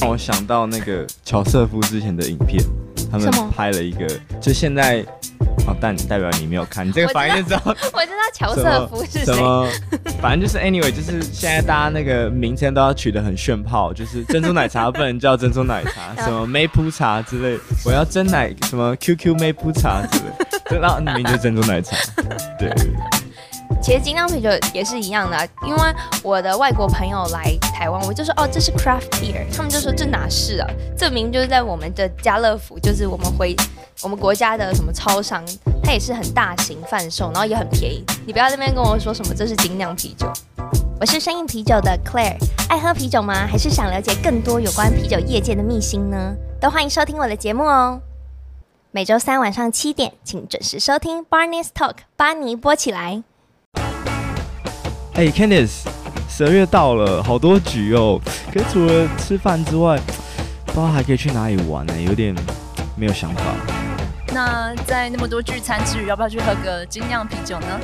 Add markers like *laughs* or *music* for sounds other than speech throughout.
让我想到那个乔瑟夫之前的影片，他们拍了一个，就现在，哦，但代表你没有看，你这个反应就知道，我知道乔瑟夫是谁，什么，*laughs* 反正就是 anyway，就是现在大家那个名称都要取得很炫炮，就是珍珠奶茶不能叫珍珠奶茶，*laughs* 什么梅普茶之类，我要真奶什么 QQ 梅普茶之类，就那名就珍珠奶茶，对。其实精酿啤酒也是一样的，因为我的外国朋友来台湾，我就说哦，这是 craft beer，他们就说这哪是啊？这明就是在我们的家乐福，就是我们回我们国家的什么超商，它也是很大型贩售，然后也很便宜。你不要在那边跟我说什么这是精酿啤酒。我是声饮啤酒的 Claire，爱喝啤酒吗？还是想了解更多有关啤酒业界的秘辛呢？都欢迎收听我的节目哦。每周三晚上七点，请准时收听 Barney's Talk，巴尼播起来。哎、欸、Candice，十二月到了，好多局哦。可是除了吃饭之外，不知道还可以去哪里玩呢？有点没有想法。那在那么多聚餐之余，要不要去喝个精酿啤酒呢？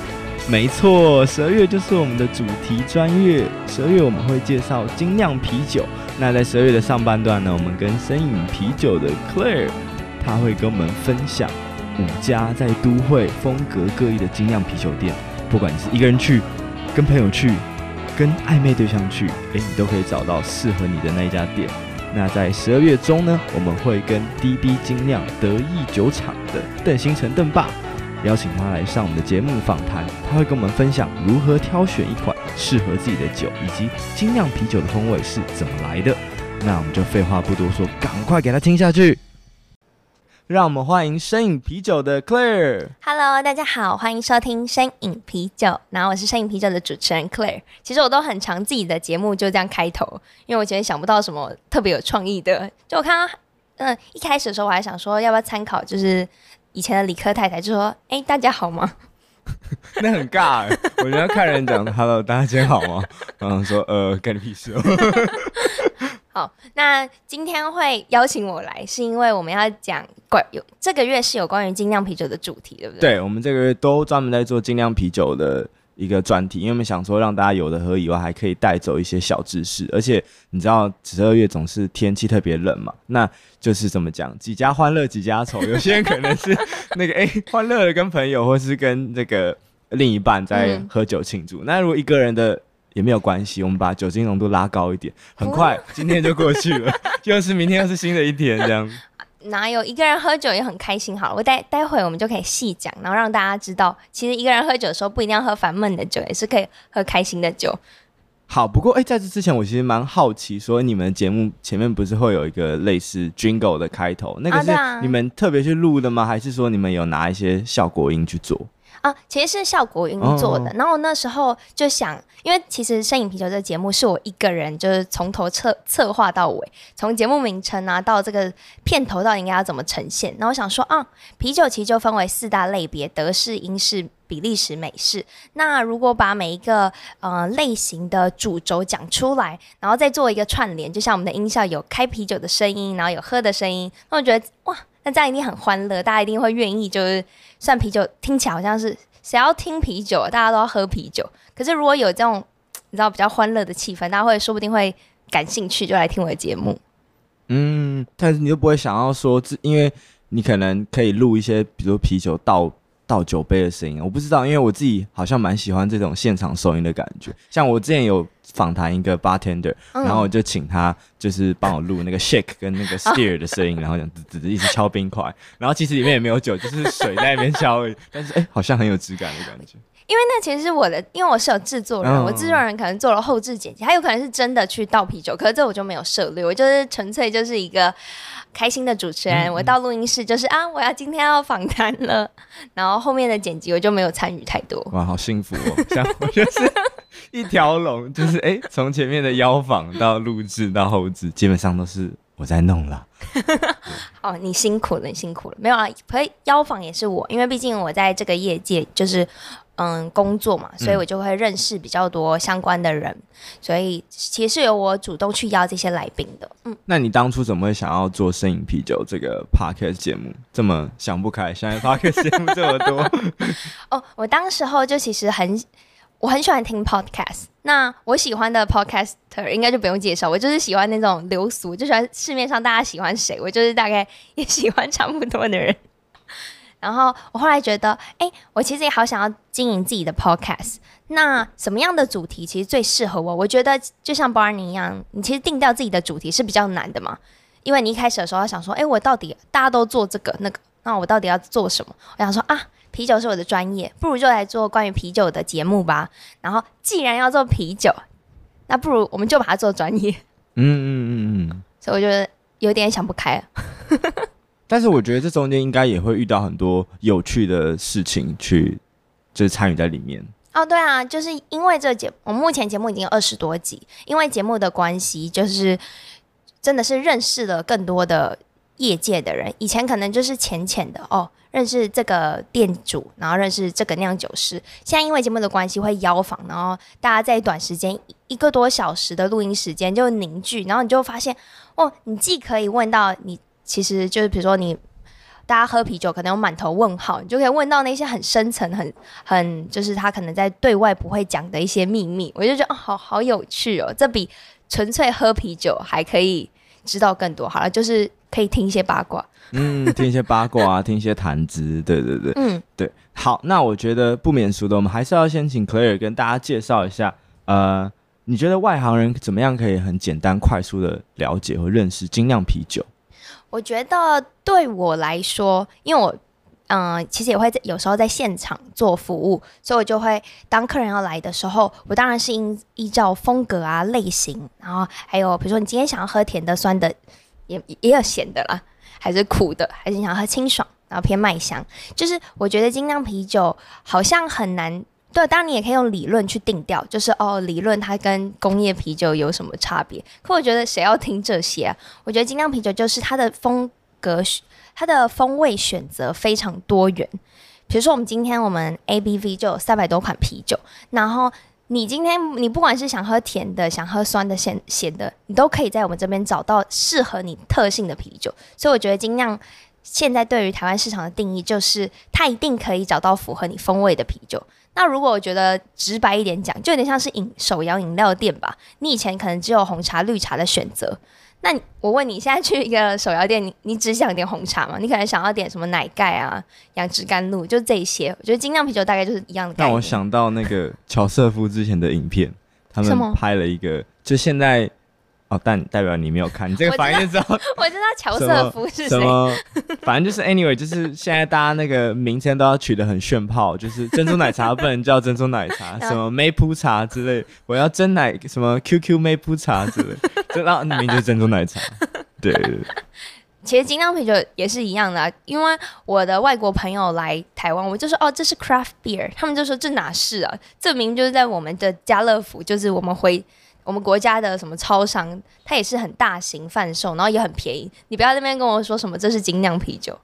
没错，十二月就是我们的主题专月。十二月我们会介绍精酿啤酒。那在十二月的上半段呢，我们跟身影啤酒的 Claire，他会跟我们分享五家在都会风格各异的精酿啤酒店。不管你是一个人去，跟朋友去，跟暧昧对象去，诶，你都可以找到适合你的那一家店。那在十二月中呢，我们会跟 DB 精酿得意酒厂的邓星辰邓爸邀请他来上我们的节目访谈，他会跟我们分享如何挑选一款适合自己的酒，以及精酿啤酒的风味是怎么来的。那我们就废话不多说，赶快给他听下去。让我们欢迎身影啤酒的 Claire。Hello，大家好，欢迎收听身影啤酒。然后我是身影啤酒的主持人 Claire。其实我都很常自己的节目就这样开头，因为我觉得想不到什么特别有创意的。就我看到，嗯、呃，一开始的时候我还想说要不要参考，就是以前的理科太太就说：“哎，大家好吗？” *laughs* 那很尬，我觉得看人讲 “Hello，大家今天好吗？”然后说：“呃，干你屁事哦。” *laughs* 好，那今天会邀请我来，是因为我们要讲关有这个月是有关于精酿啤酒的主题，对不对？对，我们这个月都专门在做精酿啤酒的一个专题，因为我们想说让大家有的喝以外，还可以带走一些小知识。而且你知道十二月总是天气特别冷嘛，那就是怎么讲，几家欢乐几家愁。有些人可能是那个 *laughs* 哎欢乐的跟朋友，或是跟那个另一半在喝酒庆祝。嗯、那如果一个人的。也没有关系，我们把酒精浓度拉高一点，很快今天就过去了，*laughs* 又是明天又是新的一天，这样。*laughs* 哪有一个人喝酒也很开心？好了，我待待会我们就可以细讲，然后让大家知道，其实一个人喝酒的时候不一定要喝烦闷的酒，也是可以喝开心的酒。好，不过哎，在这之前我其实蛮好奇，说你们节目前面不是会有一个类似 Jingle 的开头，那个是你们特别去录的吗？还是说你们有拿一些效果音去做？啊，其实是效果音做的。Oh. 然后我那时候就想，因为其实身影啤酒这个节目是我一个人，就是从头策策划到尾，从节目名称啊到这个片头到底应该要怎么呈现。然后我想说啊，啤酒其实就分为四大类别：德式、英式、比利时、美式。那如果把每一个呃类型的主轴讲出来，然后再做一个串联，就像我们的音效有开啤酒的声音，然后有喝的声音，那我觉得哇。那这样一定很欢乐，大家一定会愿意。就是，算啤酒听起来好像是谁要听啤酒，大家都要喝啤酒。可是如果有这种你知道比较欢乐的气氛，大家会说不定会感兴趣，就来听我的节目。嗯，但是你又不会想要说，因为你可能可以录一些，比如啤酒倒倒酒杯的声音。我不知道，因为我自己好像蛮喜欢这种现场收音的感觉。像我之前有。访谈一个 bartender，然后我就请他就是帮我录那个 shake 跟那个 *laughs* ster 的声音，然后这样一直敲冰块，然后其实里面也没有酒，就是水在那边敲而已，但是哎、欸，好像很有质感的感觉。因为那其实是我的，因为我是有制作人，我制作人可能做了后置剪辑，他有可能是真的去倒啤酒，可是这我就没有涉猎，我就是纯粹就是一个开心的主持人。我到录音室就是啊，我要今天要访谈了，然后后面的剪辑我就没有参与太多。哇，好幸福哦！*laughs* 像我就是。一条龙就是哎，从前面的邀访到录制到后置，基本上都是我在弄了。*laughs* 哦，你辛苦了，你辛苦了。没有啊，可以邀访也是我，因为毕竟我在这个业界就是嗯工作嘛，所以我就会认识比较多相关的人，嗯、所以其实是由我主动去邀这些来宾的。嗯，那你当初怎么会想要做声饮啤酒这个 podcast 节目？这么想不开，现在 podcast 节目这么多。*laughs* 哦，我当时候就其实很。我很喜欢听 podcast。那我喜欢的 podcaster 应该就不用介绍，我就是喜欢那种流俗，就喜欢市面上大家喜欢谁，我就是大概也喜欢差不多的人。然后我后来觉得，哎，我其实也好想要经营自己的 podcast。那什么样的主题其实最适合我？我觉得就像 Barney 一样，你其实定掉自己的主题是比较难的嘛，因为你一开始的时候要想说，哎，我到底大家都做这个那个，那我到底要做什么？我想说啊，啤酒是我的专业，不如就来做关于啤酒的节目吧。然后既然要做啤酒，那不如我们就把它做专业。嗯嗯嗯嗯。所以我觉得有点想不开了。*laughs* 但是我觉得这中间应该也会遇到很多有趣的事情，去就是参与在里面。哦，对啊，就是因为这节，我们目前节目已经二十多集，因为节目的关系，就是真的是认识了更多的业界的人。以前可能就是浅浅的哦，认识这个店主，然后认识这个酿酒师。现在因为节目的关系会邀访，然后大家在短时间一个多小时的录音时间就凝聚，然后你就发现哦，你既可以问到你。其实就是，比如说你大家喝啤酒，可能有满头问号，你就可以问到那些很深层、很很就是他可能在对外不会讲的一些秘密。我就觉得哦，好好有趣哦，这比纯粹喝啤酒还可以知道更多。好了，就是可以听一些八卦，嗯，听一些八卦啊，听一些谈资，对对对，嗯，对。好，那我觉得不免俗的，我们还是要先请 Claire 跟大家介绍一下，呃，你觉得外行人怎么样可以很简单、快速的了解和认识精酿啤酒？我觉得对我来说，因为我嗯、其实也会在有时候在现场做服务，所以我就会当客人要来的时候，我当然是依依照风格啊、类型，然后还有比如说你今天想要喝甜的、酸的，也也有咸的啦，还是苦的，还是你想要喝清爽，然后偏麦香，就是我觉得精酿啤酒好像很难。对，当然你也可以用理论去定调，就是哦，理论它跟工业啤酒有什么差别？可我觉得谁要听这些？我觉得精酿啤酒就是它的风格，它的风味选择非常多元。比如说，我们今天我们 ABV 就有三百多款啤酒，然后你今天你不管是想喝甜的、想喝酸的、咸咸的，你都可以在我们这边找到适合你特性的啤酒。所以我觉得精酿现在对于台湾市场的定义，就是它一定可以找到符合你风味的啤酒。那如果我觉得直白一点讲，就有点像是饮手摇饮料店吧。你以前可能只有红茶、绿茶的选择，那我问你，现在去一个手摇店，你你只想点红茶吗？你可能想要点什么奶盖啊、杨枝甘露，就这些。我觉得精酿啤酒大概就是一样的。让我想到那个乔瑟夫之前的影片，他们拍了一个，就现在。哦，但代表你没有看，你这个反应知道？我知道乔瑟夫是谁。什么？反正就是 anyway，就是现在大家那个名称都要取得很炫炮，就是珍珠奶茶不能叫珍珠奶茶，*laughs* 什么梅普茶之类，我要真奶什么 QQ 梅普茶之类，这那名就是珍珠奶茶。对。*laughs* 其实精酿啤酒也是一样的，啊，因为我的外国朋友来台湾，我就说哦，这是 craft beer，他们就说这哪是啊？这名就是在我们的家乐福，就是我们回。我们国家的什么超商，它也是很大型贩售，然后也很便宜。你不要在那边跟我说什么这是精酿啤酒。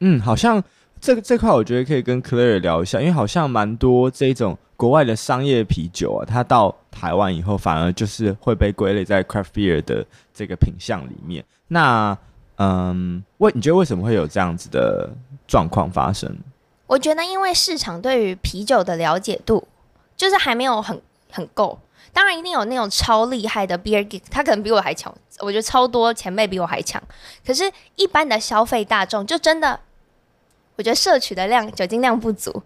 嗯，好像这这块我觉得可以跟 Claire 聊一下，因为好像蛮多这种国外的商业啤酒啊，它到台湾以后反而就是会被归类在 craft beer 的这个品项里面。那嗯，为你觉得为什么会有这样子的状况发生？我觉得因为市场对于啤酒的了解度就是还没有很很够。当然一定有那种超厉害的 beer geek，他可能比我还强。我觉得超多前辈比我还强。可是，一般的消费大众就真的，我觉得摄取的量酒精量不足，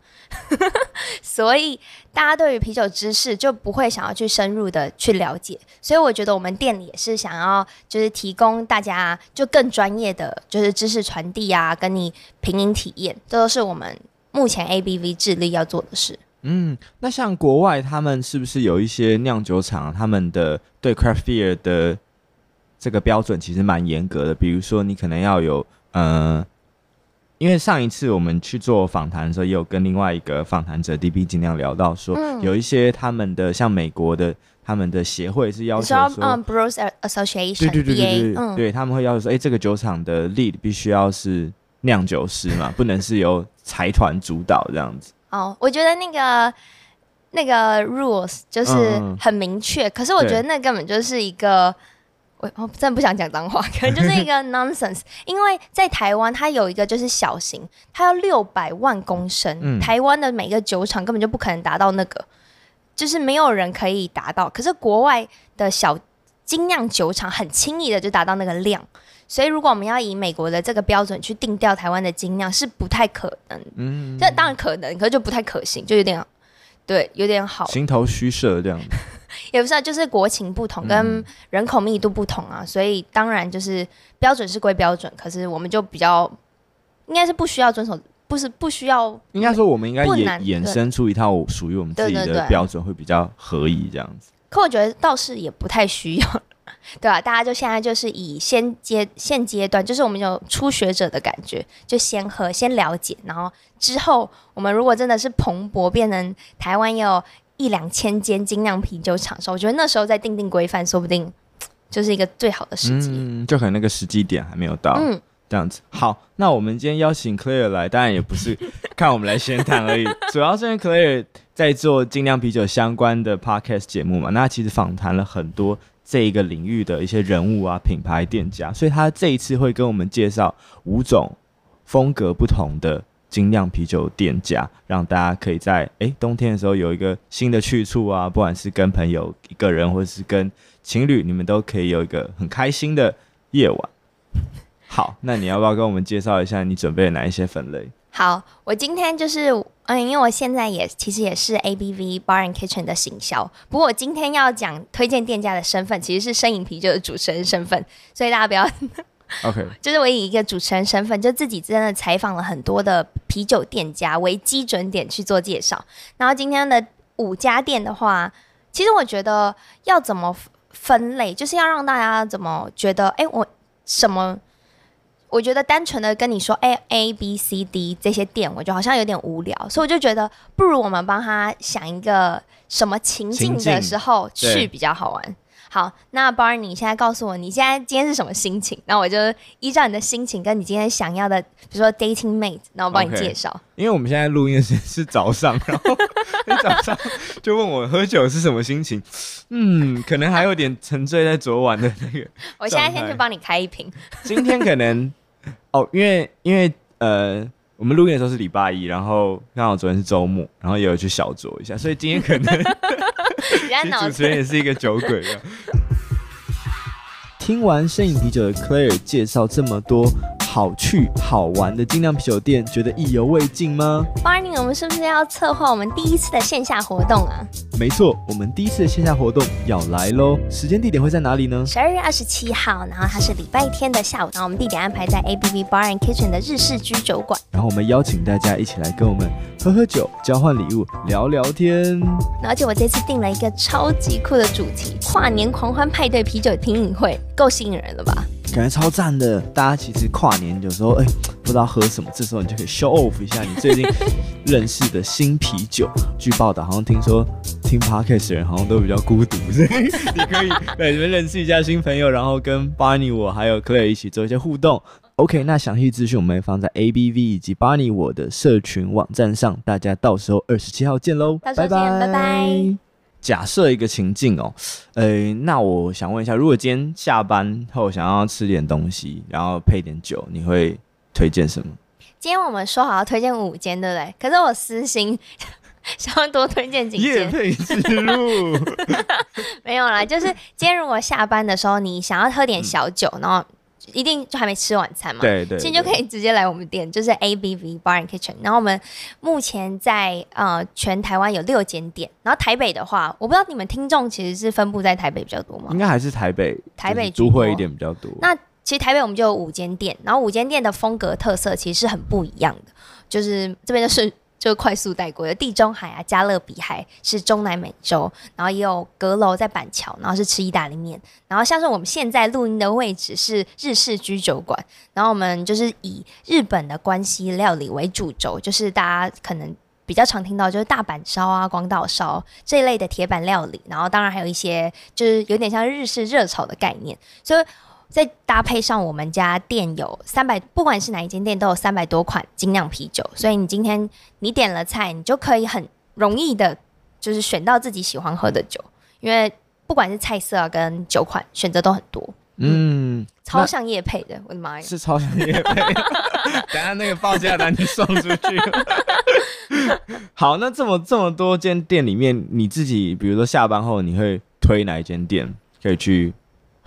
*laughs* 所以大家对于啤酒知识就不会想要去深入的去了解。所以我觉得我们店里也是想要就是提供大家就更专业的就是知识传递啊，跟你品饮体验，这都是我们目前 ABV 致力要做的事。嗯，那像国外，他们是不是有一些酿酒厂，他们的对 craft beer 的这个标准其实蛮严格的？比如说，你可能要有，呃，因为上一次我们去做访谈的时候，也有跟另外一个访谈者 DB 尽量聊到说，嗯、有一些他们的像美国的他们的协会是要求说，嗯，Brewers Association，对对对对对，嗯、对他们会要求说，哎、欸，这个酒厂的 lead 必须要是酿酒师嘛，不能是由财团主导这样子。哦，我觉得那个那个 rules 就是很明确，嗯、可是我觉得那根本就是一个，我我真的不想讲脏话，*laughs* 可能就是一个 *laughs* nonsense。因为在台湾，它有一个就是小型，它要六百万公升，嗯、台湾的每个酒厂根本就不可能达到那个。就是没有人可以达到。可是国外的小精酿酒厂很轻易的就达到那个量，所以如果我们要以美国的这个标准去定调台湾的精酿是不太可能。嗯，这当然可能，可是就不太可行，就有点对，有点好，形同虚设这样子。*laughs* 也不是啊，就是国情不同，跟人口密度不同啊，嗯、所以当然就是标准是归标准，可是我们就比较应该是不需要遵守，不是不需要，应该说我们应该衍衍生出一套属于我们自己的标准，会比较合宜这样子。可我觉得倒是也不太需要，对吧、啊？大家就现在就是以先阶现阶段，就是我们有初学者的感觉，就先喝先了解，然后之后我们如果真的是蓬勃变成台湾有。一两千间精酿啤酒厂商，我觉得那时候再定定规范，说不定就是一个最好的时机。嗯，就可能那个时机点还没有到。嗯，这样子。好，那我们今天邀请 Claire 来，当然也不是 *laughs* 看我们来闲谈而已，主要是因为 Claire 在做精酿啤酒相关的 Podcast 节目嘛。那其实访谈了很多这一个领域的一些人物啊、品牌店家，所以他这一次会跟我们介绍五种风格不同的。精酿啤酒店家，让大家可以在诶、冬天的时候有一个新的去处啊，不管是跟朋友一个人，或者是跟情侣，你们都可以有一个很开心的夜晚。好，那你要不要跟我们介绍一下你准备了哪一些分类？好，我今天就是嗯，因为我现在也其实也是 ABV Bar and Kitchen 的行销，不过我今天要讲推荐店家的身份其实是声饮啤酒的主持人身份，所以大家不要。*laughs* OK，*laughs* 就是我以一个主持人身份，就自己真的采访了很多的啤酒店家为基准点去做介绍。然后今天的五家店的话，其实我觉得要怎么分类，就是要让大家怎么觉得，哎，我什么？我觉得单纯的跟你说，哎，A、B、C、D 这些店，我觉得好像有点无聊，所以我就觉得不如我们帮他想一个什么情境的时候去比较好玩。好，那 Barney，你现在告诉我，你现在今天是什么心情？那我就依照你的心情跟你今天想要的，比如说 dating mate，那我帮你介绍。Okay. 因为我们现在录音的时间是早上，然 *laughs* 后你早上就问我喝酒是什么心情？嗯，可能还有点沉醉在昨晚的那个。*laughs* 我现在先去帮你开一瓶。*laughs* 今天可能 *laughs* 哦，因为因为呃。我们录音的时候是礼拜一，然后刚好昨天是周末，然后也有去小酌一下，所以今天可能 *laughs* 其实主持人也是一个酒鬼。*laughs* 听完摄影啤酒的 Claire 介绍这么多。好去好玩的精酿啤酒店，觉得意犹未尽吗？Barney，我们是不是要策划我们第一次的线下活动啊？没错，我们第一次的线下活动要来喽！时间地点会在哪里呢？十二月二十七号，然后它是礼拜天的下午，然后我们地点安排在 A B B Bar and Kitchen 的日式居酒馆。然后我们邀请大家一起来跟我们喝喝酒、交换礼物、聊聊天。而且我这次定了一个超级酷的主题——跨年狂欢派对啤酒品饮会，够吸引人了吧？感觉超赞的，大家其实跨年有时候哎、不知道喝什么，这时候你就可以 show off 一下你最近认识的新啤酒。据报道好像听说听 podcast 的人好像都比较孤独，所 *laughs* 以你可以对，你们认识一下新朋友，然后跟 Barney 我还有 Claire 一起做一些互动。OK，那详细资讯我们放在 ABV 以及 Barney 我的社群网站上，大家到时候二十七号见喽，拜拜拜拜。假设一个情境哦，呃，那我想问一下，如果今天下班后想要吃点东西，然后配点酒，你会推荐什么？今天我们说好要推荐五间，对不对？可是我私心 *laughs* 想要多推荐几间。业配之路 *laughs* 没有啦，就是今天如果下班的时候你想要喝点小酒，嗯、然后。一定就还没吃晚餐嘛？对对，其实就可以直接来我们店，就是 ABV Bar and Kitchen。然后我们目前在呃全台湾有六间店，然后台北的话，我不知道你们听众其实是分布在台北比较多吗？应该还是台北，台北都会一点比较多。那其实台北我们就有五间店，然后五间店的风格特色其实是很不一样的，就是这边就是。就快速带过的地中海啊，加勒比海是中南美洲，然后也有阁楼在板桥，然后是吃意大利面，然后像是我们现在录音的位置是日式居酒馆，然后我们就是以日本的关西料理为主轴，就是大家可能比较常听到就是大阪烧啊、广岛烧这一类的铁板料理，然后当然还有一些就是有点像日式热炒的概念，所以。再搭配上我们家店有三百，不管是哪一间店都有三百多款精酿啤酒，所以你今天你点了菜，你就可以很容易的，就是选到自己喜欢喝的酒，因为不管是菜色跟酒款选择都很多。嗯，超像夜配的，我的妈呀，是超像夜配。等下那个报价单就送出去。*laughs* 好，那这么这么多间店里面，你自己比如说下班后，你会推哪一间店可以去？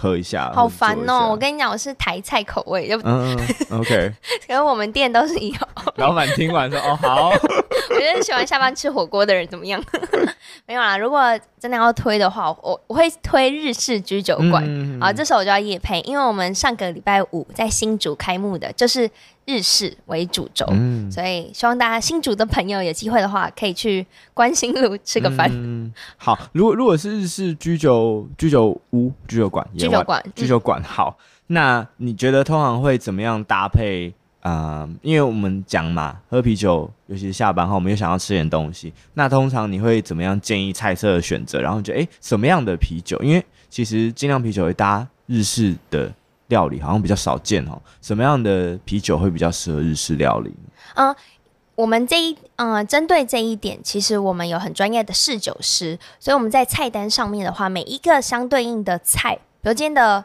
喝一下，好烦哦！我跟你讲，我是台菜口味，就嗯，*laughs* OK。可是我们店都是有。老板听完说：“哦，好。*laughs* ”我觉得喜欢下班吃火锅的人怎么样？*laughs* 没有啦，如果真的要推的话，我我会推日式居酒馆。嗯、啊，这时候我就要夜配，因为我们上个礼拜五在新竹开幕的，就是。日式为主轴，嗯、所以希望大家新竹的朋友有机会的话，可以去关心路吃个饭。嗯，好，如果如果是日式居酒居酒屋居酒馆，居酒馆居酒馆，好，那你觉得通常会怎么样搭配？啊、呃，因为我们讲嘛，喝啤酒，尤其是下班后，我们又想要吃点东西，那通常你会怎么样建议菜色的选择？然后觉得，哎，什么样的啤酒？因为其实精酿啤酒会搭日式的。料理好像比较少见哦，什么样的啤酒会比较适合日式料理？嗯，我们这一嗯，针对这一点，其实我们有很专业的侍酒师，所以我们在菜单上面的话，每一个相对应的菜，比如今天的，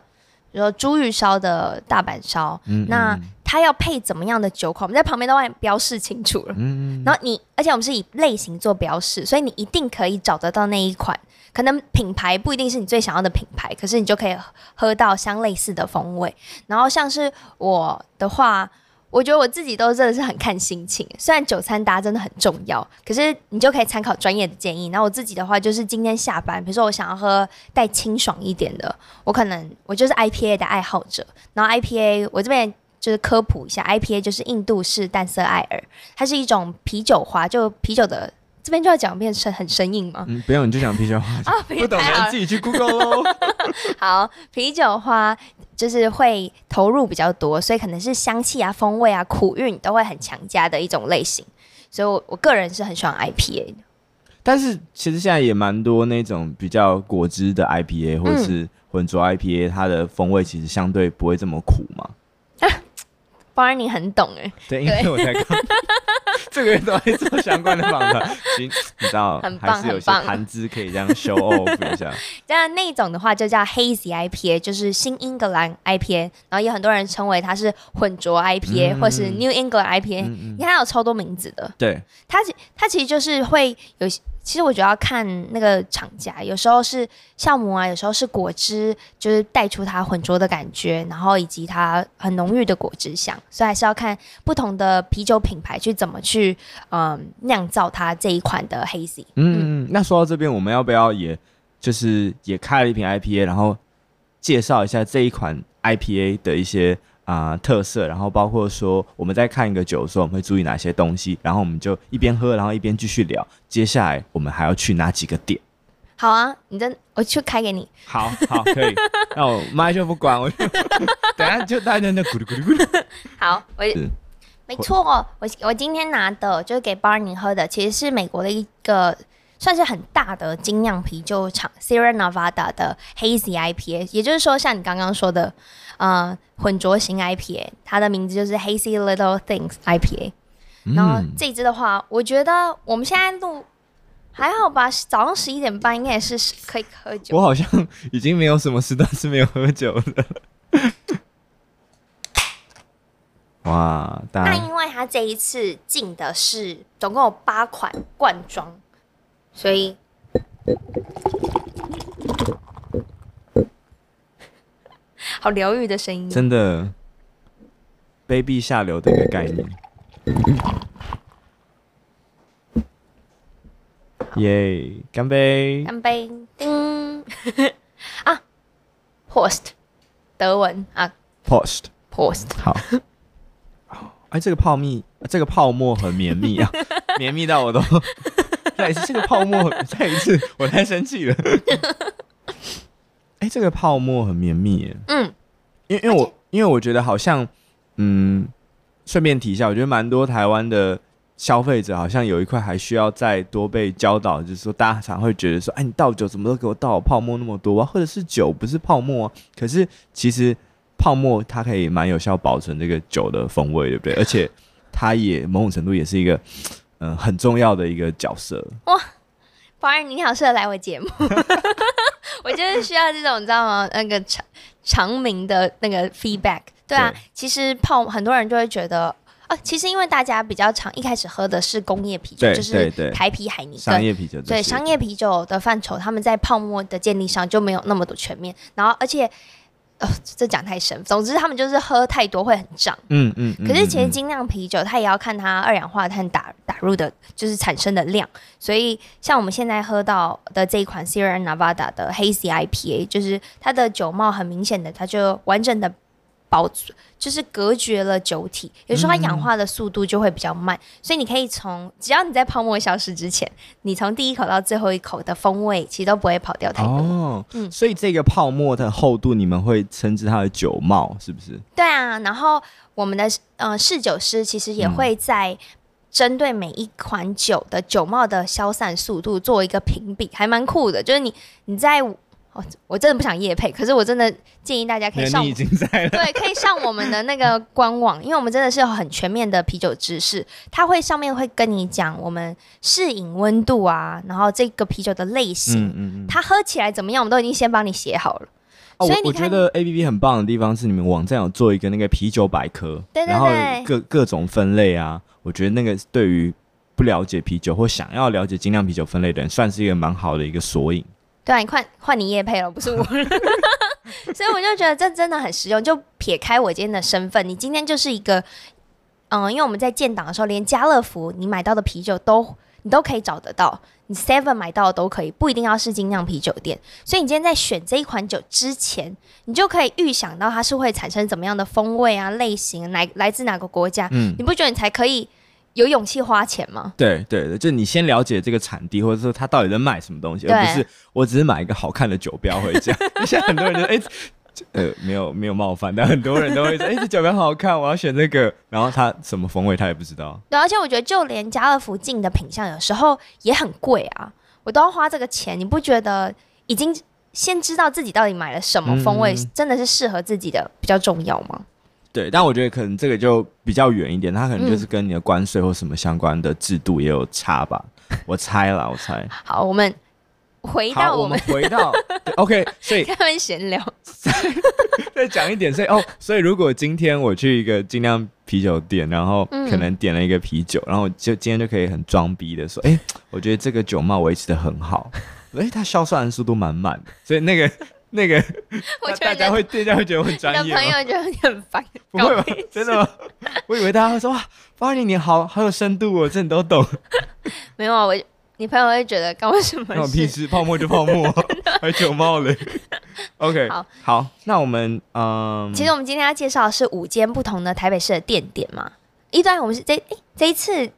比如说猪玉烧的大阪烧，嗯嗯，那它要配怎么样的酒款，我们在旁边都会标示清楚了。嗯嗯，然后你，而且我们是以类型做标示，所以你一定可以找得到那一款。可能品牌不一定是你最想要的品牌，可是你就可以喝到相类似的风味。然后像是我的话，我觉得我自己都真的是很看心情。虽然酒餐搭真的很重要，可是你就可以参考专业的建议。然后我自己的话，就是今天下班，比如说我想要喝带清爽一点的，我可能我就是 IPA 的爱好者。然后 IPA 我这边就是科普一下，IPA 就是印度式淡色艾尔，它是一种啤酒花，就啤酒的。这边就要讲变成很生硬吗？嗯，不用，你就讲啤酒花。*laughs* 啊，不懂的人自己去 Google 喽。*laughs* 好，啤酒花就是会投入比较多，所以可能是香气啊、风味啊、苦韵都会很强加的一种类型。所以我，我个人是很喜欢 IPA 的。但是，其实现在也蛮多那种比较果汁的 IPA，或者是混浊 IPA，它的风味其实相对不会这么苦嘛。当然你很懂哎，对，因为我在看 *laughs* 这个月都在做相关的访谈，*laughs* 行，你知道，很棒，还是有些谈资可以这样 show off 一下。*laughs* 那那种的话就叫 hazy IPA，就是新英格兰 IPA，然后有很多人称为它是混浊 IPA，、嗯、或是 New England IPA，、嗯嗯、因为它有超多名字的。对，它它其实就是会有。其实我觉得要看那个厂家，有时候是酵母啊，有时候是果汁，就是带出它浑浊的感觉，然后以及它很浓郁的果汁香，所以还是要看不同的啤酒品牌去怎么去嗯酿造它这一款的 Hazy。嗯，嗯，那说到这边，我们要不要也就是也开了一瓶 IPA，然后介绍一下这一款 IPA 的一些。啊、呃，特色，然后包括说我们在看一个酒的时候，我们会注意哪些东西，然后我们就一边喝，然后一边继续聊。接下来我们还要去哪几个点？好啊，你这我去开给你。好好可以，那我麦就不管，我就 *laughs* 等下就大家在那咕噜咕噜咕噜。*laughs* 好，我没错，我我今天拿的就是给 Barney 喝的，其实是美国的一个算是很大的精酿啤酒厂 Sierra Nevada 的 Hazy IPA，也就是说像你刚刚说的。呃，混浊型 IPA，它的名字就是 Hazy Little Things IPA。嗯、然后这支的话，我觉得我们现在录还好吧，早上十一点半应该也是可以喝酒。我好像已经没有什么时段是没有喝酒的。*laughs* 哇！那因为它这一次进的是总共有八款罐装，所以。*laughs* 好疗愈的声音，真的，卑鄙下流的一个概念。耶！干杯！干杯！叮！*laughs* 啊，Post，德文啊，Post，Post，好。*laughs* 哎，这个泡蜜，这个泡沫很绵密啊，绵密到我都 *laughs* 再一次，这个泡沫，*laughs* 再一次，*laughs* 我太生气了。哎，这个泡沫很绵密耶。嗯，因为因为我因为我觉得好像，嗯，顺便提一下，我觉得蛮多台湾的消费者好像有一块还需要再多被教导，就是说大家常会觉得说，哎，你倒酒怎么都给我倒泡沫那么多啊？或者是酒不是泡沫啊？可是其实泡沫它可以蛮有效保存这个酒的风味，对不对？而且它也某种程度也是一个嗯、呃、很重要的一个角色。哇，宝儿你好适合来我节目。*laughs* 我就是需要这种，你知道吗？那个长长鸣的那个 feedback。对啊，对其实泡很多人就会觉得。啊，其实因为大家比较常一开始喝的是工业啤酒，就是台啤、海尼根商业啤酒。对商业啤酒的范畴，他们在泡沫的建立上就没有那么多全面。然后，而且，呃，这讲太深。总之，他们就是喝太多会很胀。嗯嗯。可是，其实精酿啤酒它也要看它二氧化碳打打入的，就是产生的量。所以，像我们现在喝到的这一款 Sierra Nevada 的 Hazy IPA，就是它的酒帽很明显的，它就完整的。保就是隔绝了酒体，有时候它氧化的速度就会比较慢，嗯、所以你可以从只要你在泡沫消失之前，你从第一口到最后一口的风味其实都不会跑掉太多。哦，嗯，所以这个泡沫的厚度，你们会称之它的酒帽，是不是？对啊，然后我们的呃侍酒师其实也会在针对每一款酒的酒帽的消散速度做一个评比，还蛮酷的。就是你你在。哦，我真的不想夜配，可是我真的建议大家可以上，你已经在了，对，可以上我们的那个官网，因为我们真的是有很全面的啤酒知识，它会上面会跟你讲我们适饮温度啊，然后这个啤酒的类型，嗯嗯嗯，它喝起来怎么样，我们都已经先帮你写好了。哦，所以我，我觉得 A P P 很棒的地方是你们网站有做一个那个啤酒百科，对对对，然后各各种分类啊，我觉得那个对于不了解啤酒或想要了解精酿啤酒分类的人，算是一个蛮好的一个索引。对啊，你换换你也配了，不是我，*laughs* 所以我就觉得这真的很实用。就撇开我今天的身份，你今天就是一个，嗯，因为我们在建档的时候，连家乐福你买到的啤酒都你都可以找得到，你 Seven 买到的都可以，不一定要是精酿啤酒店。所以你今天在选这一款酒之前，你就可以预想到它是会产生怎么样的风味啊、类型，来来自哪个国家，嗯，你不觉得你才可以？有勇气花钱吗？对对对，就你先了解这个产地，或者说他到底在卖什么东西，而不是我只是买一个好看的酒标回家。*laughs* 现在很多人就哎、欸，呃，没有没有冒犯，但很多人都会说，哎、欸，这酒标好好看，我要选这个。然后他什么风味他也不知道。对，而且我觉得就连家乐福进的品相有时候也很贵啊，我都要花这个钱，你不觉得已经先知道自己到底买了什么风味，嗯、真的是适合自己的比较重要吗？对，但我觉得可能这个就比较远一点，它可能就是跟你的关税或什么相关的制度也有差吧。嗯、我猜啦，我猜。*laughs* 好，我们回到我们，回到 *laughs* OK，所以他们闲聊，*laughs* 再讲一点。所以哦，所以如果今天我去一个精酿啤酒店，然后可能点了一个啤酒，嗯、然后就今天就可以很装逼的说，哎，我觉得这个酒帽维持的很好，哎，它消散的速度蛮慢的，所以那个。那个，*laughs* 我觉得大家会，大家会觉得我很专业。朋友觉得你很烦，*laughs* 不会吧？真的吗？我以为大家会说哇，发现你好好有深度哦，这你都懂。*laughs* 没有啊，我你朋友会觉得干我什么事？屁事，泡沫就泡沫，还酒帽嘞。OK，好，好，那我们嗯，其实我们今天要介绍的是五间不同的台北市的店点嘛。一段我们是这哎这一次。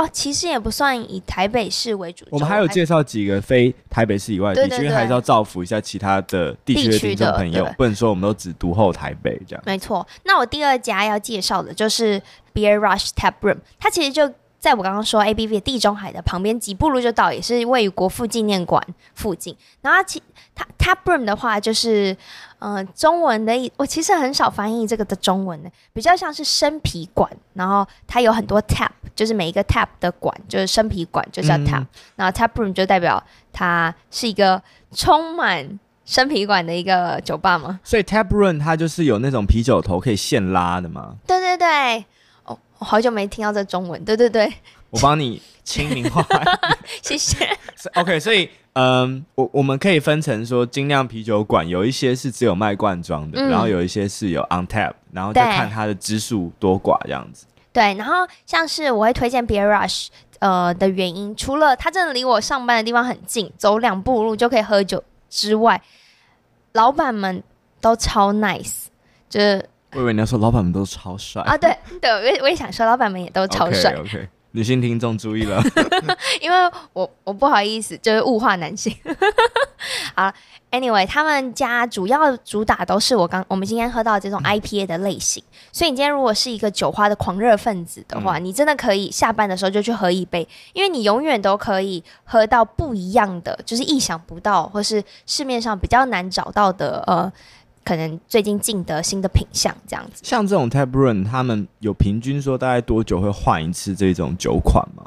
哦，其实也不算以台北市为主。我们还有介绍几个非台北市以外的地区，因为还是要造福一下其他的地区的听众朋友，不能说我们都只独后台北这样。没错，那我第二家要介绍的就是 Beer Rush Tap Room，它其实就在我刚刚说 ABV 的地中海的旁边几步路就到，也是位于国父纪念馆附近。然后它其它 Tap Room 的话就是。嗯、呃，中文的我其实很少翻译这个的中文的，比较像是生啤馆，然后它有很多 tap，就是每一个 tap 的馆就是生啤馆就叫 tap，然后、tap room 就代表它是一个充满生啤馆的一个酒吧嘛。所以 tap room 它就是有那种啤酒头可以现拉的吗？对对对，哦，我好久没听到这中文，对对对，我帮你清明化，*laughs* 谢谢。OK，所以。嗯，我我们可以分成说，精酿啤酒馆有一些是只有卖罐装的，嗯、然后有一些是有 on tap，然后再看它的支数多寡这样子。对，然后像是我会推荐 Beer Rush，呃的原因，除了它真的离我上班的地方很近，走两步路就可以喝酒之外，老板们都超 nice，就是我以为你要说老板们都超帅啊，对对，我也我也想说老板们也都超帅。Okay. 女性听众注意了，*laughs* 因为我我不好意思，就是物化男性。*laughs* 好，Anyway，他们家主要主打都是我刚我们今天喝到的这种 IPA 的类型，嗯、所以你今天如果是一个酒花的狂热分子的话，嗯、你真的可以下班的时候就去喝一杯，因为你永远都可以喝到不一样的，就是意想不到或是市面上比较难找到的呃。可能最近进的新的品相这样子，像这种 tap room，他们有平均说大概多久会换一次这种酒款吗？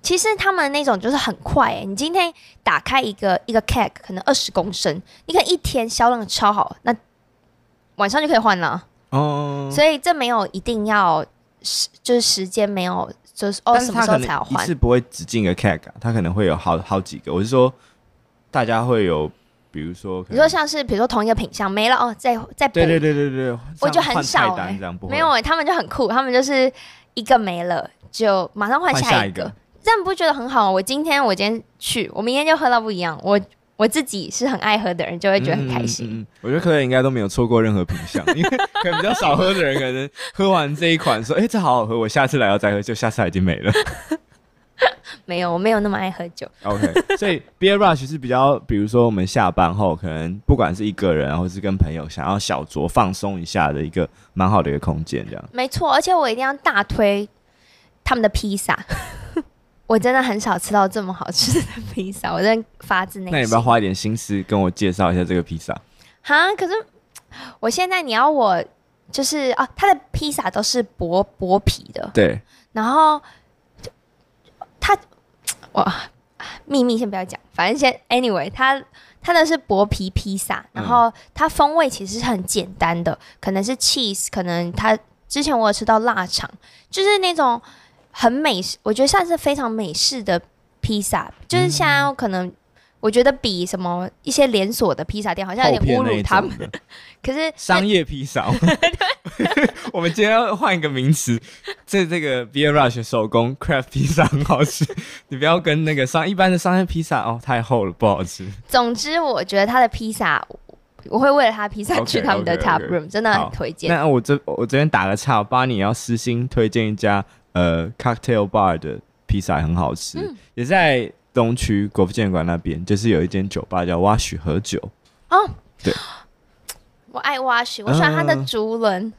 其实他们那种就是很快哎、欸，你今天打开一个一个 cake 可能二十公升，你可以一天销量超好，那晚上就可以换了。哦，所以这没有一定要时，就是时间没有，就是哦什么时候才要换？是不会只进一个 cake，它可能会有好好几个。我是说，大家会有，比如说，比如说像是比如说同一个品相没了哦，再再补。对对对对对，我就很少哎、欸，没有哎、欸，他们就很酷，他们就是一个没了就马上换下一个。这样不觉得很好吗？我今天我今天去，我明天就喝到不一样。我我自己是很爱喝的人，就会觉得很开心。嗯嗯嗯、我觉得客人应该都没有错过任何品相，因为 *laughs* 可能比较少喝的人，可能喝完这一款说：“哎、欸，这好好喝，我下次来要再喝。”就下次已经没了。*laughs* 没有，我没有那么爱喝酒。OK，所以 Beer Rush 是比较，比如说我们下班后，可能不管是一个人，或是跟朋友想要小酌放松一下的一个蛮好的一个空间，这样。没错，而且我一定要大推他们的披萨。*laughs* 我真的很少吃到这么好吃的披萨，我真的发自内心。那你不要花一点心思跟我介绍一下这个披萨？哈，可是我现在你要我就是啊，它的披萨都是薄薄皮的，对。然后它哇，秘密先不要讲，反正先 anyway，它它的是薄皮披萨，然后它风味其实是很简单的，可能是 cheese，可能它之前我有吃到腊肠，就是那种。很美式，我觉得算是非常美式的披萨，就是现在可能我觉得比什么一些连锁的披萨店好像有点侮辱他们。*laughs* 可是商业披萨，*laughs* 我们今天要换一个名词，这这个 Beer Rush 手工 craft 披萨很好吃，你不要跟那个商一般的商业披萨哦太厚了不好吃。总之，我觉得他的披萨，我会为了他披萨去他们的 Tap Room，okay, okay, okay. 真的很推荐。那我这我这边打个岔，我帮你要私心推荐一家。呃，Cocktail Bar 的披萨很好吃，嗯、也在东区国父纪念馆那边，就是有一间酒吧叫蛙许喝酒。哦，对，我爱蛙许，我喜欢它的竹轮。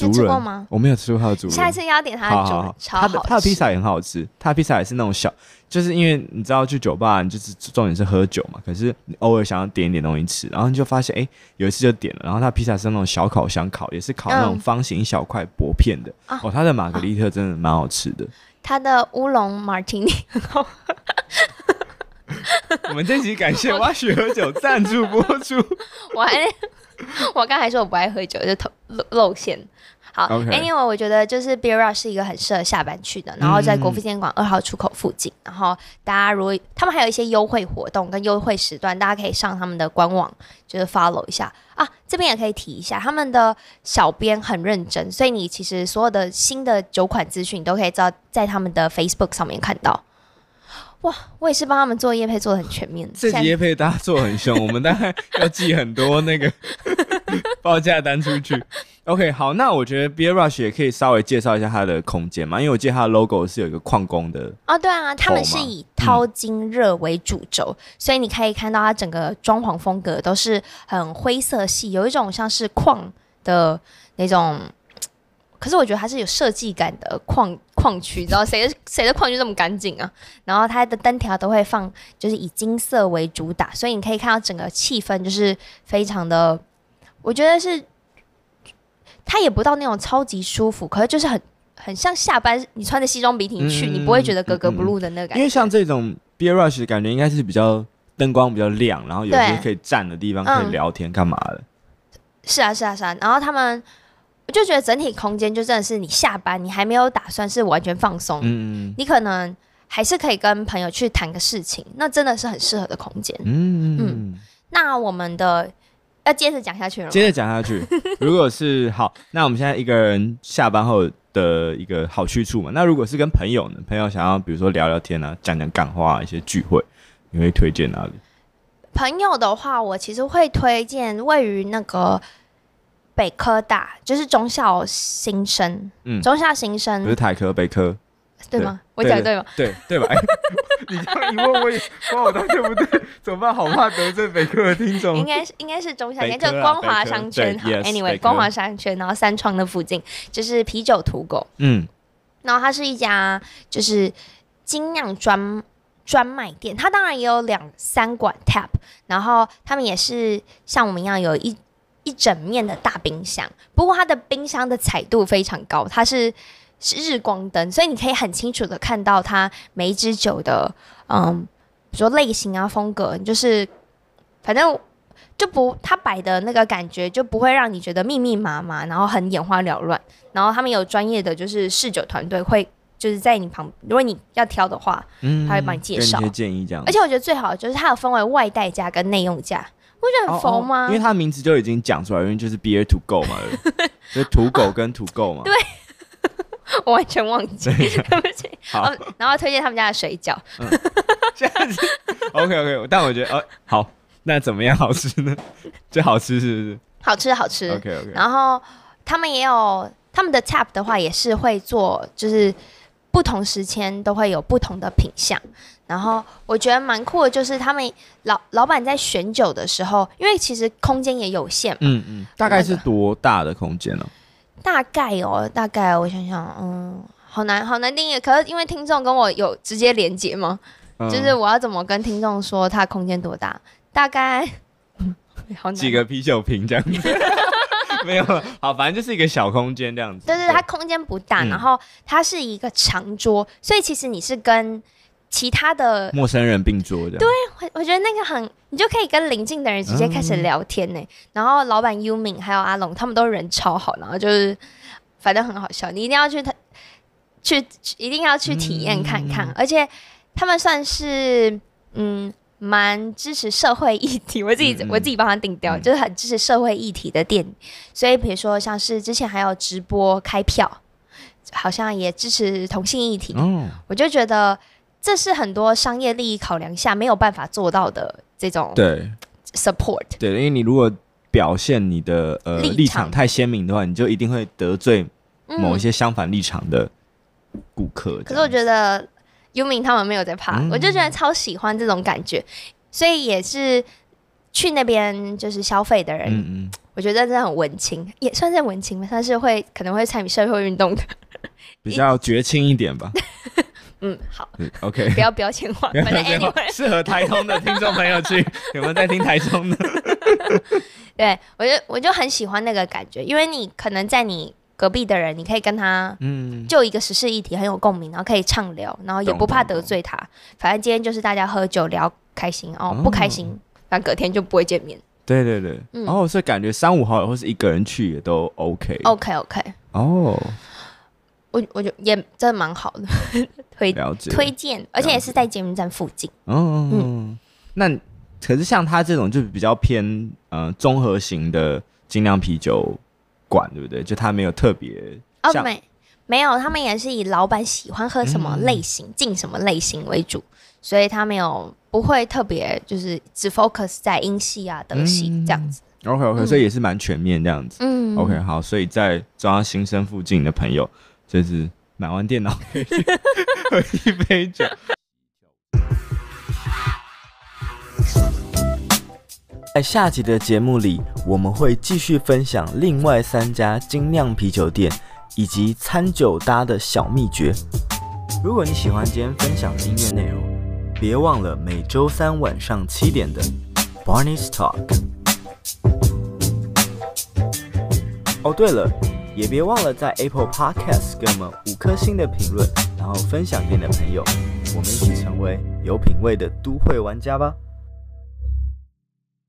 你、呃、吃过吗？我没有吃过他的竹轮。下一次要点他的竹轮，好好好超好吃。他的他的披萨也很好吃，他的披萨也是那种小，就是因为你知道去酒吧，你就是重点是喝酒嘛，可是你偶尔想要点一点东西吃，然后你就发现，哎、欸，有一次就点了，然后他的披萨是那种小烤箱烤，也是烤那种方形小块薄片的。嗯、哦，他的玛格丽特真的蛮好吃的。他的乌龙马提尼很好喝。我们这集感谢挖雪喝酒赞助播出。我还我刚才说我不爱喝酒，就透露露馅。好，Anyway，我觉得就是 Beer Rush 是一个很适合下班去的，然后在国父纪念馆二号出口附近，嗯、然后大家如果他们还有一些优惠活动跟优惠时段，大家可以上他们的官网，就是 follow 一下啊。这边也可以提一下，他们的小编很认真，所以你其实所有的新的酒款资讯，你都可以知道在他们的 Facebook 上面看到。哇，我也是帮他们做业配做的很全面，这集业配大家做很凶，*laughs* 我们大概要寄很多那个 *laughs* 报价单出去。OK，好，那我觉得 Beer Rush 也可以稍微介绍一下它的空间嘛，因为我记得它的 logo 是有一个矿工的哦，对啊，他们是以淘金热为主轴，嗯、所以你可以看到它整个装潢风格都是很灰色系，有一种像是矿的那种。可是我觉得它是有设计感的矿矿区，你知道谁的谁的矿区这么干净啊？然后它的灯条都会放，就是以金色为主打，所以你可以看到整个气氛就是非常的，我觉得是它也不到那种超级舒服，可是就是很很像下班你穿着西装笔挺去，嗯、你不会觉得格格不入的那个感觉。因为像这种 Beer Rush 的感觉应该是比较灯光比较亮，然后有些可以站的地方可以聊天干嘛的。嗯、是啊是啊是啊，然后他们。我就觉得整体空间就真的是你下班，你还没有打算是完全放松，嗯，你可能还是可以跟朋友去谈个事情，那真的是很适合的空间，嗯嗯。那我们的要接着讲下去了，接着讲下去。*laughs* 如果是好，那我们现在一个人下班后的一个好去处嘛。那如果是跟朋友呢？朋友想要比如说聊聊天啊，讲讲干话，一些聚会，你会推荐哪里？朋友的话，我其实会推荐位于那个。北科大就是中校新生，嗯，中校新生不是台科北科，对吗？我讲对吗？对对吧？*laughs* 你这样一问我也帮我答对不对？怎么办？好怕得罪北科的听众。应该是应该是中校，应该就光华商圈。好，Anyway，光华商圈，然后三创的附近就是啤酒土狗，嗯，然后它是一家就是精酿专专卖店，它当然也有两三管 Tap，然后他们也是像我们一样有一。一整面的大冰箱，不过它的冰箱的彩度非常高，它是日光灯，所以你可以很清楚的看到它每一支酒的，嗯，比如说类型啊、风格，就是反正就不，它摆的那个感觉就不会让你觉得密密麻麻，然后很眼花缭乱。然后他们有专业的就是试酒团队会就是在你旁，如果你要挑的话，嗯，他会帮你介绍，建议这样。而且我觉得最好的就是它有分为外带价跟内用价。不觉得很疯吗？哦哦？因为它名字就已经讲出来，因为就是 beer to go 嘛，*laughs* 就土狗跟土狗嘛。对，*laughs* 我完全忘记，对 *laughs* 不起。好，然后推荐他们家的水饺。嗯、这样子，OK OK。但我觉得，哦，好，那怎么样好吃呢？最好吃是不是？好吃，好吃。OK OK。然后他们也有他们的 tap 的话，也是会做，就是不同时间都会有不同的品相。然后我觉得蛮酷的，就是他们老老板在选酒的时候，因为其实空间也有限嘛，嗯嗯，大概是多大的空间呢？大概哦，大概我想想，嗯，好难好难定义。可是因为听众跟我有直接连接嘛，嗯、就是我要怎么跟听众说它空间多大？大概、嗯、*laughs* 好难几个啤酒瓶这样子，*laughs* 没有，好，反正就是一个小空间这样子。对对，它空间不大，然后它是一个长桌，嗯、所以其实你是跟。其他的陌生人并桌的，对，我我觉得那个很，你就可以跟邻近的人直接开始聊天呢。嗯、然后老板 Yumin 还有阿龙，他们都人超好，然后就是反正很好笑，你一定要去他去一定要去体验看看。嗯、而且他们算是嗯蛮支持社会议题，*laughs* 我自己、嗯、我自己帮他定掉，嗯、就是很支持社会议题的店。所以比如说像是之前还有直播开票，好像也支持同性议题，嗯、我就觉得。这是很多商业利益考量下没有办法做到的这种对 support 对，因为你如果表现你的呃立场太鲜明的话，你就一定会得罪某一些相反立场的顾客。可是我觉得 Yumin 他们没有在怕，嗯、我就觉得超喜欢这种感觉，所以也是去那边就是消费的人，嗯嗯。我觉得真的很文青，也算是文青吧，但是会可能会参与社会运动的，*laughs* 比较绝情一点吧。*laughs* 嗯，好，OK，不要标签化，反正 anyway，适合台中的听众朋友去，有没有在听台中的？*laughs* 对，我就我就很喜欢那个感觉，因为你可能在你隔壁的人，你可以跟他，嗯，就一个时事议题很有共鸣，然后可以畅聊，然后也不怕得罪他。反正今天就是大家喝酒聊开心，哦，不开心，反正隔天就不会见面。对对对，然后所以感觉三五好友或是一个人去也都 OK，OK，OK，哦。我我觉得也真的蛮好的，*laughs* 推推荐，而且也是在捷运站附近。嗯嗯嗯。那可是像他这种就比较偏呃综合型的精酿啤酒馆，对不对？就他没有特别哦，没没有，他们也是以老板喜欢喝什么类型、进、嗯、什么类型为主，所以他没有不会特别就是只 focus 在英系啊、德系这样子。嗯、OK OK，、嗯、所以也是蛮全面这样子。嗯。OK，好，所以在中央新生附近的朋友。就是买完电脑可以 *laughs* 喝一杯酒。在下集的节目里，我们会继续分享另外三家精酿啤酒店以及餐酒搭的小秘诀。如果你喜欢今天分享的音乐内容，别忘了每周三晚上七点的 Barney's Talk。哦，对了。也别忘了在 Apple Podcast 给我们五颗星的评论，然后分享给你的朋友，我们一起成为有品味的都会玩家吧。